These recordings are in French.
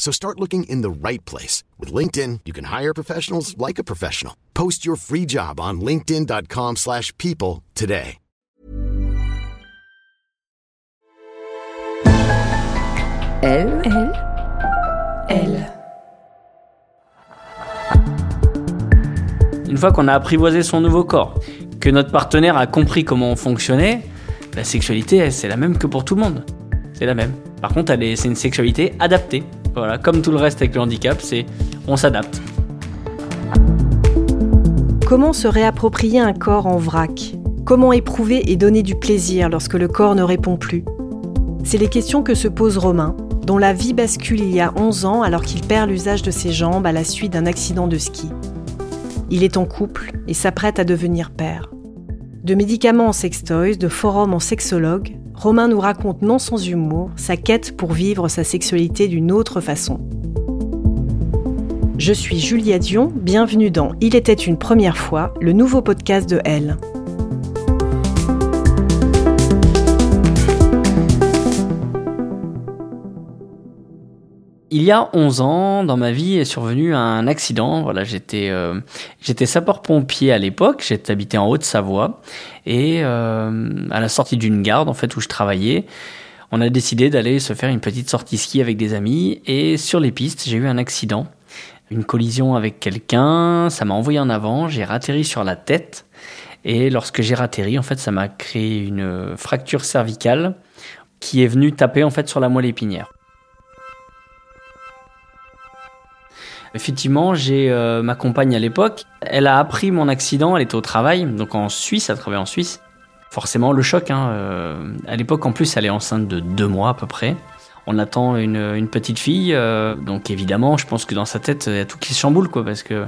So start looking in the right place. With LinkedIn, you can hire professionals like a professional. Post your free job on linkedin.com slash people today. Elle, elle, elle. Une fois qu'on a apprivoisé son nouveau corps, que notre partenaire a compris comment on fonctionnait, la sexualité, c'est la même que pour tout le monde. C'est la même. Par contre, c'est une sexualité adaptée. Voilà, comme tout le reste avec le handicap, c'est on s'adapte. Comment se réapproprier un corps en vrac? Comment éprouver et donner du plaisir lorsque le corps ne répond plus? C'est les questions que se pose Romain, dont la vie bascule il y a 11 ans alors qu'il perd l'usage de ses jambes à la suite d'un accident de ski. Il est en couple et s'apprête à devenir père. De médicaments en sextoys, de forums en sexologue, Romain nous raconte non sans humour sa quête pour vivre sa sexualité d'une autre façon. Je suis Julia Dion, bienvenue dans Il était une première fois, le nouveau podcast de Elle. Il y a 11 ans, dans ma vie, est survenu un accident. Voilà, j'étais euh, j'étais sapeur-pompier à l'époque. J'étais habité en Haute-Savoie et euh, à la sortie d'une garde, en fait, où je travaillais, on a décidé d'aller se faire une petite sortie ski avec des amis. Et sur les pistes, j'ai eu un accident, une collision avec quelqu'un. Ça m'a envoyé en avant. J'ai ratterri sur la tête. Et lorsque j'ai ratterri, en fait, ça m'a créé une fracture cervicale qui est venue taper en fait sur la moelle épinière. Effectivement, j'ai euh, ma compagne à l'époque. Elle a appris mon accident. Elle était au travail, donc en Suisse. Elle travaillait en Suisse. Forcément, le choc. Hein, euh, à l'époque, en plus, elle est enceinte de deux mois à peu près. On attend une, petite fille. euh, donc évidemment, je pense que dans sa tête, il y a tout qui se chamboule, quoi, parce que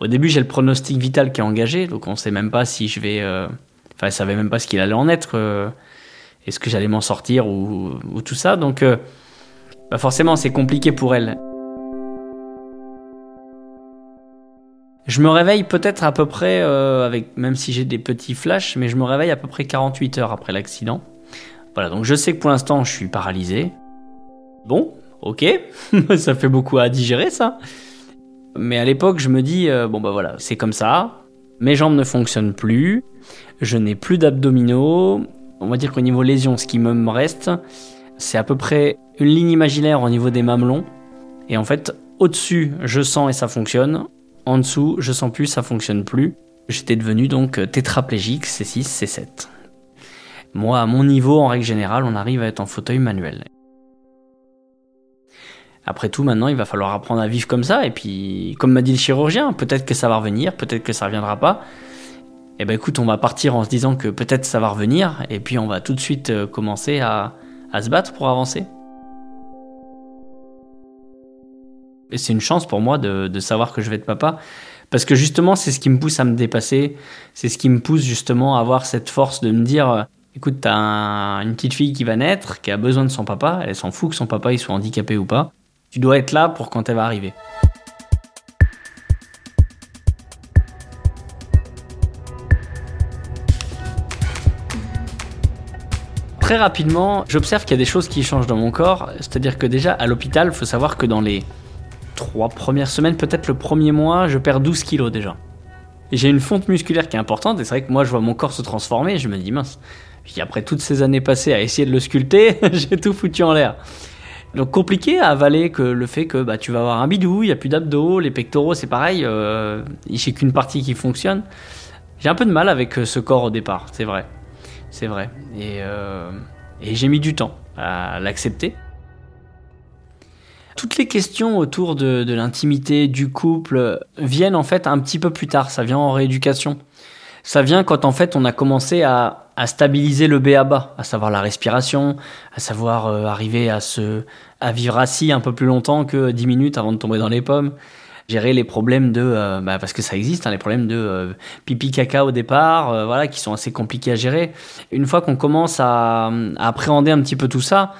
au début, j'ai le pronostic vital qui est engagé. Donc on sait même pas si je vais. Enfin, elle savait même pas ce qu'il allait en être. Est-ce que j'allais m'en sortir ou, ou tout ça. Donc bah forcément, c'est compliqué pour elle. Je me réveille peut-être à peu près, euh, avec, même si j'ai des petits flashs, mais je me réveille à peu près 48 heures après l'accident. Voilà, donc je sais que pour l'instant je suis paralysé. Bon, ok, ça fait beaucoup à digérer ça. Mais à l'époque je me dis, euh, bon bah voilà, c'est comme ça, mes jambes ne fonctionnent plus, je n'ai plus d'abdominaux, on va dire qu'au niveau lésion, ce qui me reste, c'est à peu près une ligne imaginaire au niveau des mamelons. Et en fait, au-dessus, je sens et ça fonctionne. En dessous, je sens plus, ça fonctionne plus. J'étais devenu donc tétraplégique, C6, C7. Moi, à mon niveau, en règle générale, on arrive à être en fauteuil manuel. Après tout, maintenant, il va falloir apprendre à vivre comme ça. Et puis, comme m'a dit le chirurgien, peut-être que ça va revenir, peut-être que ça reviendra pas. Eh ben écoute, on va partir en se disant que peut-être ça va revenir. Et puis, on va tout de suite euh, commencer à se battre pour avancer. Et c'est une chance pour moi de, savoir que je vais être papa. Parce que justement, c'est ce qui me pousse à me dépasser. C'est ce qui me pousse justement à avoir cette force de me dire euh, écoute, t'as un- une petite fille qui va naître, qui a besoin de son papa. Elle s'en fout que son papa il soit handicapé ou pas. Tu dois être là pour quand elle va arriver. Très rapidement, j'observe qu'il y a des choses qui changent dans mon corps. C'est-à-dire que déjà, à l'hôpital, il faut savoir que dans les trois premières semaines, peut-être le premier mois, je perds 12 kilos déjà. J'ai une fonte musculaire qui est importante, et c'est vrai que moi, je vois mon corps se transformer, et je me dis, mince, puis après toutes ces années passées à essayer de le sculpter, j'ai tout foutu en l'air. Donc compliqué à avaler que le fait que bah, tu vas avoir un bidou, il n'y a plus d'abdos, les pectoraux c'est pareil, euh, a qu'une partie qui fonctionne. J'ai un peu de mal avec euh, ce corps au départ, c'est vrai. C'est vrai. Et, euh, et j'ai mis du temps à l'accepter. Toutes les questions autour de, l'intimité, du couple, viennent en fait un petit peu plus tard, ça vient en rééducation. Ça vient quand en fait on a commencé à, stabiliser le B à savoir la respiration, à savoir euh, arriver à se à vivre assis un peu plus longtemps que 10 minutes avant de tomber dans les pommes, gérer les problèmes de euh, bah, parce que ça existe hein, les problèmes de euh, pipi caca au départ, voilà qui sont assez compliqués à gérer. Une fois qu'on commence à, appréhender un petit peu tout ça,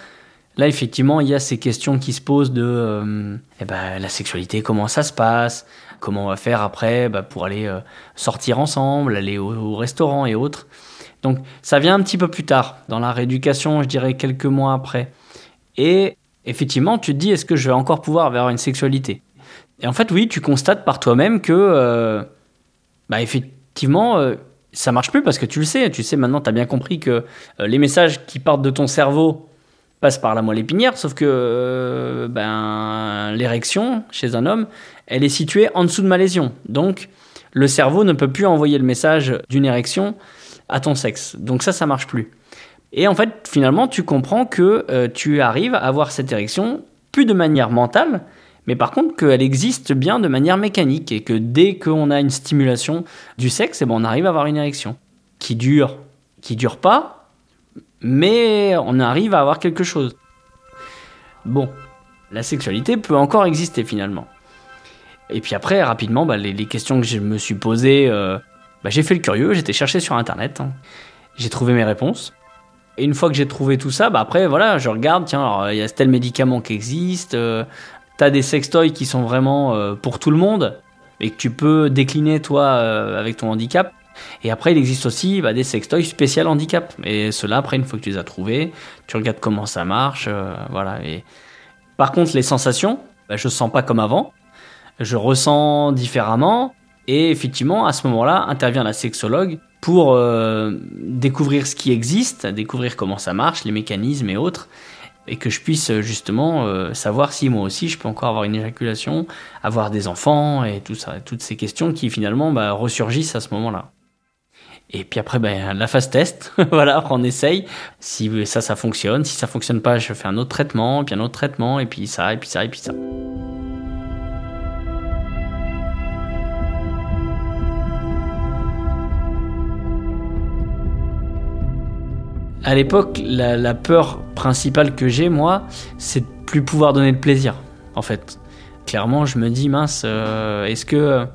là effectivement il y a ces questions qui se posent de eh ben, la sexualité, comment ça se passe, comment on va faire après bah, pour aller sortir ensemble, aller au, au restaurant et autres. Donc ça vient un petit peu plus tard, dans la rééducation, je dirais quelques mois après. Et effectivement, tu te dis, est-ce que je vais encore pouvoir avoir une sexualité? Et en fait, oui, tu constates par toi-même que, euh, bah, effectivement, euh, ça marche plus parce que tu le sais. Tu sais maintenant, tu as bien compris que euh, les messages qui partent de ton cerveau passent par la moelle épinière, sauf que ben, l'érection chez un homme, elle est située en dessous de ma lésion. Donc, le cerveau ne peut plus envoyer le message d'une érection à ton sexe. Donc ça, ça marche plus. Et en fait, finalement, tu comprends que euh, tu arrives à avoir cette érection plus de manière mentale, mais par contre qu'elle existe bien de manière mécanique et que dès qu'on a une stimulation du sexe, eh ben, on arrive à avoir une érection qui dure, qui dure pas, mais on arrive à avoir quelque chose. Bon, la sexualité peut encore exister finalement. Et puis après, rapidement, bah, les, questions que je me suis posées euh, bah, j'ai fait le curieux, j'étais cherché sur internet, hein. j'ai trouvé mes réponses. Et une fois que j'ai trouvé tout ça, bah après voilà, je regarde, tiens, il y a tel médicament qui existe, euh, t'as des sextoys qui sont vraiment euh, pour tout le monde et que tu peux décliner toi avec ton handicap. Et après, il existe aussi bah, des sextoys spécial handicap. Et cela, après, une fois que tu les as trouvés, tu regardes comment ça marche, voilà. Et par contre, les sensations, bah, je sens pas comme avant. Je ressens différemment. Et effectivement, à ce moment-là, intervient la sexologue pour euh, découvrir ce qui existe, découvrir comment ça marche, les mécanismes et autres, et que je puisse justement euh, savoir si moi aussi je peux encore avoir une éjaculation, avoir des enfants et tout ça, toutes ces questions qui finalement bah, ressurgissent à ce moment-là. Et puis après, ben, la phase test, voilà, on essaye. Si ça, ça fonctionne. Si ça fonctionne pas, je fais un autre traitement, puis un autre traitement, et puis ça, et puis ça, et puis ça. à l'époque, la, peur principale que j'ai, moi, c'est de plus pouvoir donner de plaisir, en fait. Clairement, je me dis, mince, euh, est-ce que.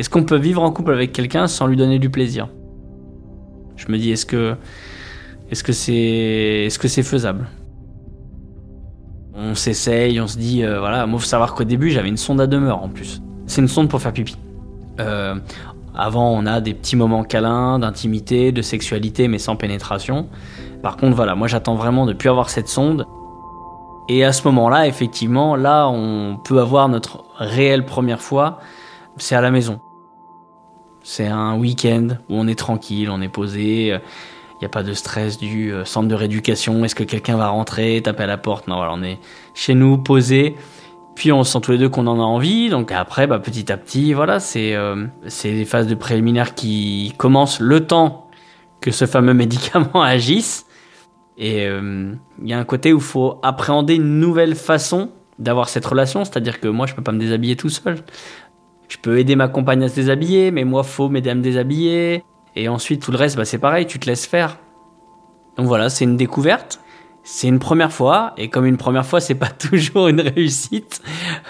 Est-ce qu'on peut vivre en couple avec quelqu'un sans lui donner du plaisir? Je me dis, est-ce que. Est-ce que c'est. Faisable? On s'essaye, on se dit, euh, voilà, moi, faut savoir qu'au début, j'avais une sonde à demeure en plus. C'est une sonde pour faire pipi. Euh, avant, on a des petits moments câlins, d'intimité, de sexualité, mais sans pénétration. Par contre, voilà, moi j'attends vraiment de plus avoir cette sonde. Et à ce moment-là, effectivement, là, on peut avoir notre réelle première fois, c'est à la maison. C'est un week-end où on est tranquille, on est posé, il n'y a pas de stress du euh, centre de rééducation, est-ce que quelqu'un va rentrer, taper à la porte? Non, voilà, on est chez nous, posé, puis on sent tous les deux qu'on en a envie. Donc après, bah, petit à petit, voilà, c'est euh, les phases de préliminaire qui commencent le temps que ce fameux médicament agisse. Et euh, il y a un côté où il faut appréhender une nouvelle façon d'avoir cette relation. C'est-à-dire que moi, je peux pas me déshabiller tout seul. Je peux aider ma compagne à se déshabiller, mais moi, faut m'aider à me déshabiller. Et ensuite, tout le reste, bah, c'est pareil, tu te laisses faire. Donc voilà, c'est une découverte. C'est une première fois. Et comme une première fois c'est pas toujours une réussite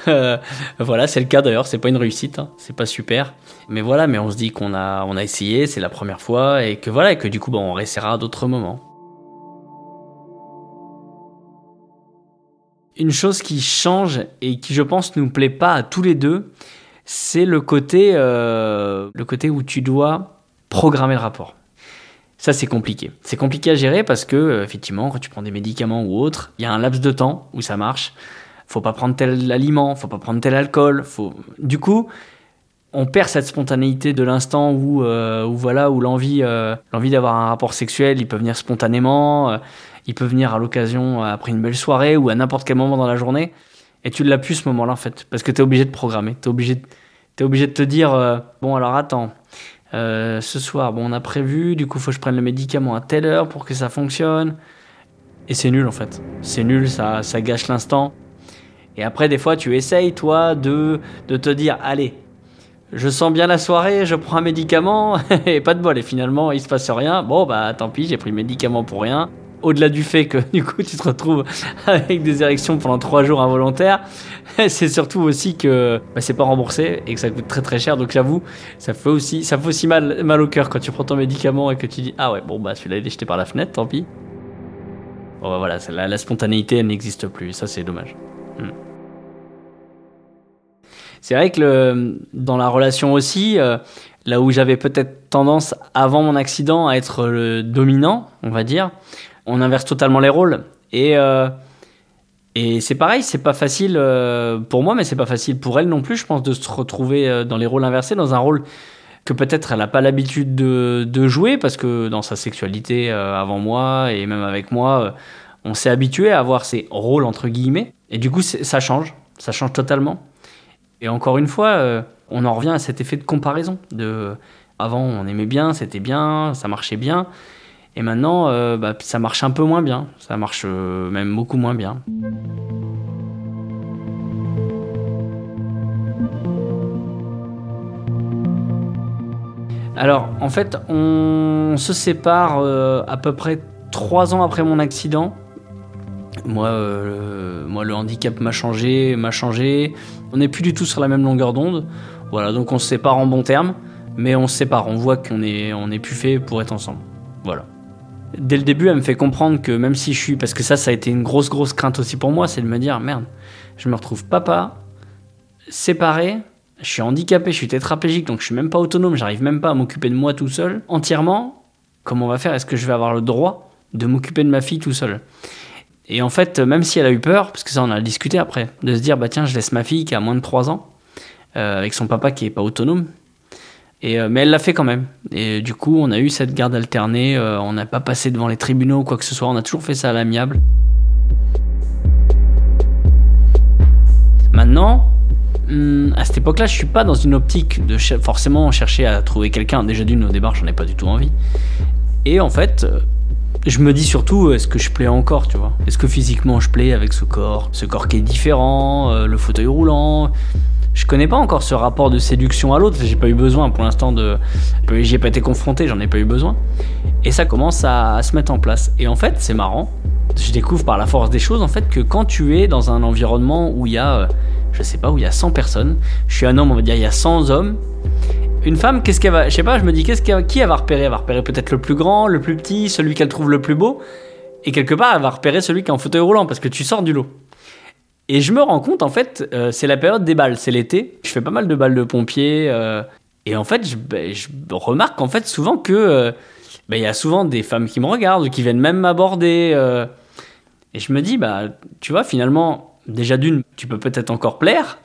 euh, voilà c'est le cas d'ailleurs. C'est pas une réussite hein, c'est pas super. Mais voilà mais on se dit qu'on a on a essayé c'est la première fois et que voilà et que du coup bon, on réessayera à d'autres moments. Une chose qui change et qui je pense nous plaît pas à tous les deux c'est le côté euh, le côté où tu dois programmer le rapport ça, c'est compliqué. C'est compliqué à gérer parce que, euh, effectivement, quand tu prends des médicaments ou autres, il y a un laps de temps où ça marche. Faut pas prendre tel aliment, faut pas prendre tel alcool. Faut... Du coup, on perd cette spontanéité de l'instant où, euh, où, voilà, où l'envie, l'envie d'avoir un rapport sexuel, il peut venir spontanément. il peut venir à l'occasion après une belle soirée ou à n'importe quel moment dans la journée. Et tu l'as plus ce moment-là en fait, parce que tu es obligé de programmer. Tu obligé, es obligé de te dire, euh, bon alors attends, euh, ce soir, bon on a prévu, du coup faut que je prenne le médicament à telle heure pour que ça fonctionne. Et c'est nul en fait. C'est nul, ça, ça gâche l'instant. Et après, des fois, tu essayes, toi, de, de te dire, allez, je sens bien la soirée, je prends un médicament, et pas de bol. Et finalement, il se passe rien. Bon, bah tant pis, j'ai pris le médicament pour rien. Au-delà du fait que du coup tu te retrouves avec des érections pendant trois jours involontaires, c'est surtout aussi que bah, c'est pas remboursé et que ça coûte très très cher. Donc j'avoue, ça fait aussi, ça fait aussi mal, mal au cœur quand tu prends ton médicament et que tu dis ah ouais bon bah celui-là il est jeté par la fenêtre, tant pis. Bon bah, voilà, la, spontanéité elle n'existe plus. Ça c'est dommage. Hmm. C'est vrai que dans la relation aussi, euh, là où j'avais peut-être tendance avant mon accident à être le dominant, on va dire, on inverse totalement les rôles. Et, euh, et c'est pareil, c'est pas facile euh, pour moi, mais c'est pas facile pour elle non plus, je pense, de se retrouver dans les rôles inversés, dans un rôle que peut-être elle n'a pas l'habitude de, jouer, parce que dans sa sexualité avant moi et même avec moi, on s'est habitué à avoir ces rôles entre guillemets. Et du coup, ça change, ça change totalement. Et encore une fois, euh, on en revient à cet effet de comparaison. De, avant, on aimait bien, c'était bien, ça marchait bien. Et maintenant, euh, bah, ça marche un peu moins bien. Ça marche euh, même beaucoup moins bien. Alors, en fait, on se sépare à peu près trois ans après mon accident. Moi, euh, moi, le handicap m'a changé, m'a changé. On n'est plus du tout sur la même longueur d'onde. Voilà, donc on se sépare en bons termes, mais on se sépare. On voit qu'on est, on est plus fait pour être ensemble. Voilà. Dès le début, elle me fait comprendre que même si je suis, parce que ça, ça a été une grosse, grosse crainte aussi pour moi, c'est de me dire merde, je me retrouve papa, séparé, je suis handicapé, je suis tétraplégique, donc je suis même pas autonome, j'arrive même pas à m'occuper de moi tout seul, entièrement. Comment on va faire? Est-ce que je vais avoir le droit de m'occuper de ma fille tout seul? Et en fait, même si elle a eu peur, parce que ça on a discuté après, de se dire bah tiens, je laisse ma fille qui a moins de 3 ans, euh, avec son papa qui est pas autonome. Euh, mais elle l'a fait quand même. Et du coup, on a eu cette garde alternée, euh, on n'a pas passé devant les tribunaux ou quoi que ce soit, on a toujours fait ça à l'amiable. Maintenant, hmm, à cette époque-là, je suis pas dans une optique de forcément chercher à trouver quelqu'un. Déjà d'une, au départ, j'en ai pas du tout envie. Et en fait, je me dis surtout, est-ce que je plais encore, tu vois? Est-ce que physiquement je plais avec ce corps Ce corps qui est différent, euh, le fauteuil roulant? Je connais pas encore ce rapport de séduction à l'autre, j'ai pas eu besoin pour l'instant de. J'y ai pas été confronté, j'en ai pas eu besoin. Et ça commence à, se mettre en place. Et en fait, c'est marrant, je découvre par la force des choses, en fait, que quand tu es dans un environnement où il y a, euh, je sais pas, où il y a 100 personnes, je suis un homme, on va dire, il y a 100 hommes, une femme, qu'est-ce qu'elle va. Je sais pas, je me dis, qu'est-ce qu'elle, qui elle va repérer? Elle va repérer peut-être le plus grand, le plus petit, celui qu'elle trouve le plus beau. Et quelque part, elle va repérer celui qui est en fauteuil roulant parce que tu sors du lot. Et je me rends compte, en fait, euh, c'est la période des balles, c'est l'été. Je fais pas mal de balles de pompiers. Euh, et en fait, je, ben, remarque en fait souvent que euh, ben, il y a souvent des femmes qui me regardent qui viennent même m'aborder. et je me dis, bah, tu vois, finalement, déjà d'une, tu peux peut-être encore plaire.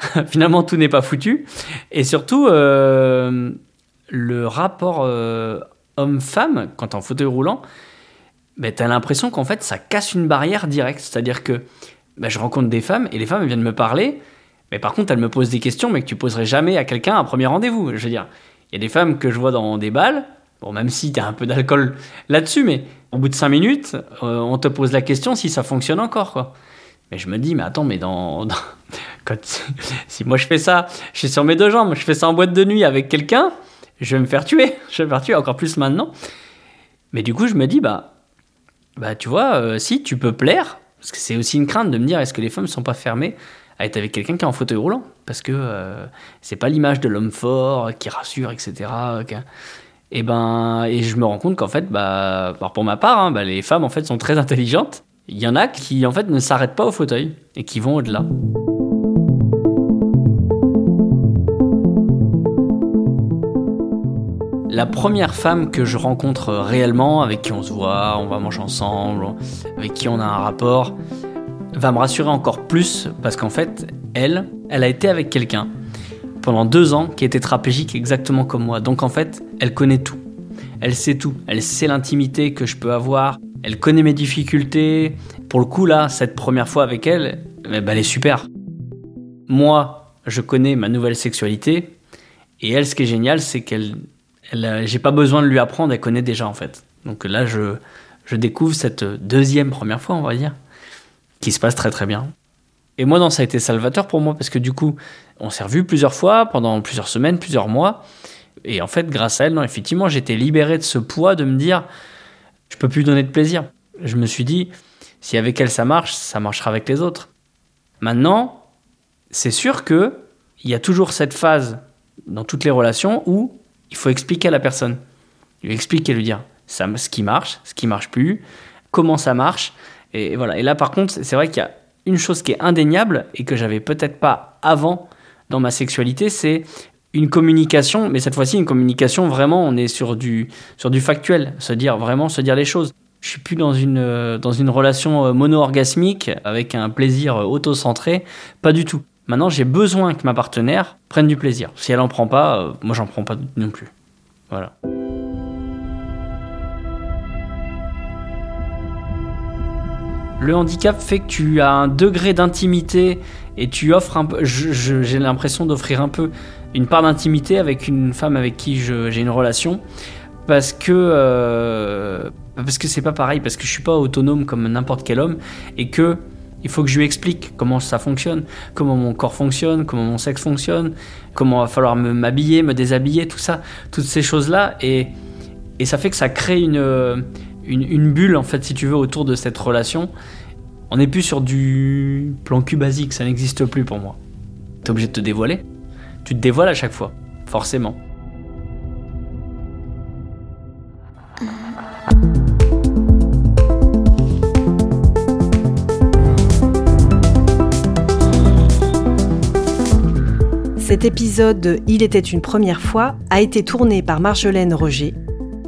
finalement, tout n'est pas foutu. Et surtout, euh, le rapport euh, homme-femme, quand en fauteuil roulant, ben, tu as l'impression qu'en fait, ça casse une barrière directe. C'est-à-dire que ben, je rencontre des femmes et les femmes viennent me parler, mais par contre, elles me posent des questions, mais que tu poserais jamais à quelqu'un à un premier rendez-vous. Je veux dire, il y a des femmes que je vois dans des balles, bon, même si tu as un peu d'alcool là-dessus, mais au bout de cinq minutes, euh, on te pose la question si ça fonctionne encore, quoi. Mais je me dis, mais attends, mais dans, si moi je fais ça, je suis sur mes deux jambes, je fais ça en boîte de nuit avec quelqu'un, je vais me faire tuer. Je vais me faire tuer encore plus maintenant. Mais du coup, je me dis, bah, bah tu vois, euh, si tu peux plaire, parce que c'est aussi une crainte de me dire, est-ce que les femmes ne sont pas fermées à être avec quelqu'un qui est en fauteuil roulant? Parce que euh, c'est pas l'image de l'homme fort qui rassure, etc. Et ben, et je me rends compte qu'en fait, bah, pour ma part, hein, bah, les femmes en fait sont très intelligentes. Il y en a qui en fait ne s'arrêtent pas au fauteuil et qui vont au-delà. La première femme que je rencontre réellement, avec qui on se voit, on va manger ensemble, avec qui on a un rapport, va me rassurer encore plus parce qu'en fait, elle, elle a été avec quelqu'un pendant deux ans qui était trapégique exactement comme moi. Donc en fait, elle connaît tout. Elle sait tout. Elle sait l'intimité que je peux avoir Elle connaît mes difficultés. Pour le coup, là, cette première fois avec elle, eh ben, elle est super. Moi, je connais ma nouvelle sexualité. Et elle, ce qui est génial, c'est qu'elle. Elle, j'ai pas besoin de lui apprendre, elle connaît déjà en fait. Donc là, je, je découvre cette deuxième première fois, on va dire, qui se passe très très bien. Et moi, non, ça a été salvateur pour moi parce que du coup, on s'est revus plusieurs fois pendant plusieurs semaines, plusieurs mois. Et en fait, grâce à elle, non, effectivement, j'étais libéré de ce poids de me dire, je peux plus donner de plaisir. Je me suis dit, si avec elle ça marche, ça marchera avec les autres. Maintenant, c'est sûr que il y a toujours cette phase dans toutes les relations où il faut expliquer à la personne, lui expliquer, lui dire ce qui marche, ce qui marche plus, comment ça marche. Et voilà. Et là, par contre, c'est vrai qu'il y a une chose qui est indéniable et que j'avais peut-être pas avant dans ma sexualité, c'est une communication, mais cette fois-ci une communication vraiment, on est sur du, sur du factuel, se dire vraiment, se dire les choses. Je suis plus dans une, dans une relation euh, mono-orgasmique avec un plaisir euh, auto-centré, pas du tout. Maintenant, j'ai besoin que ma partenaire prenne du plaisir. Si elle en prend pas, moi j'en prends pas non plus. Voilà. Le handicap fait que tu as un degré d'intimité et tu offres un peu. J'ai l'impression d'offrir un peu une part d'intimité avec une femme avec qui j'ai une relation parce que euh, parce que c'est pas pareil parce que je suis pas autonome comme n'importe quel homme et que il faut que je lui explique comment ça fonctionne, comment mon corps fonctionne, comment mon sexe fonctionne, comment va falloir m'habiller, me, déshabiller, tout ça, toutes ces choses-là. Et, et ça fait que ça crée une, une, une, bulle, en fait, si tu veux, autour de cette relation. On n'est plus sur du plan cul basique, ça n'existe plus pour moi. T'es obligé de te dévoiler. Tu te dévoiles à chaque fois, forcément. Cet épisode de Il était une première fois a été tourné par Marjolaine Roger.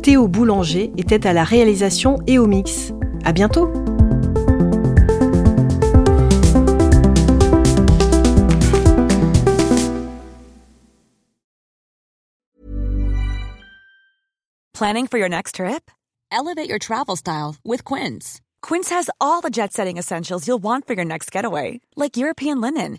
Théo Boulanger était à la réalisation et au mix. À bientôt! Planning for your next trip? Elevate your travel style with Quince. Quince has all the jet setting essentials you'll want for your next getaway, like European linen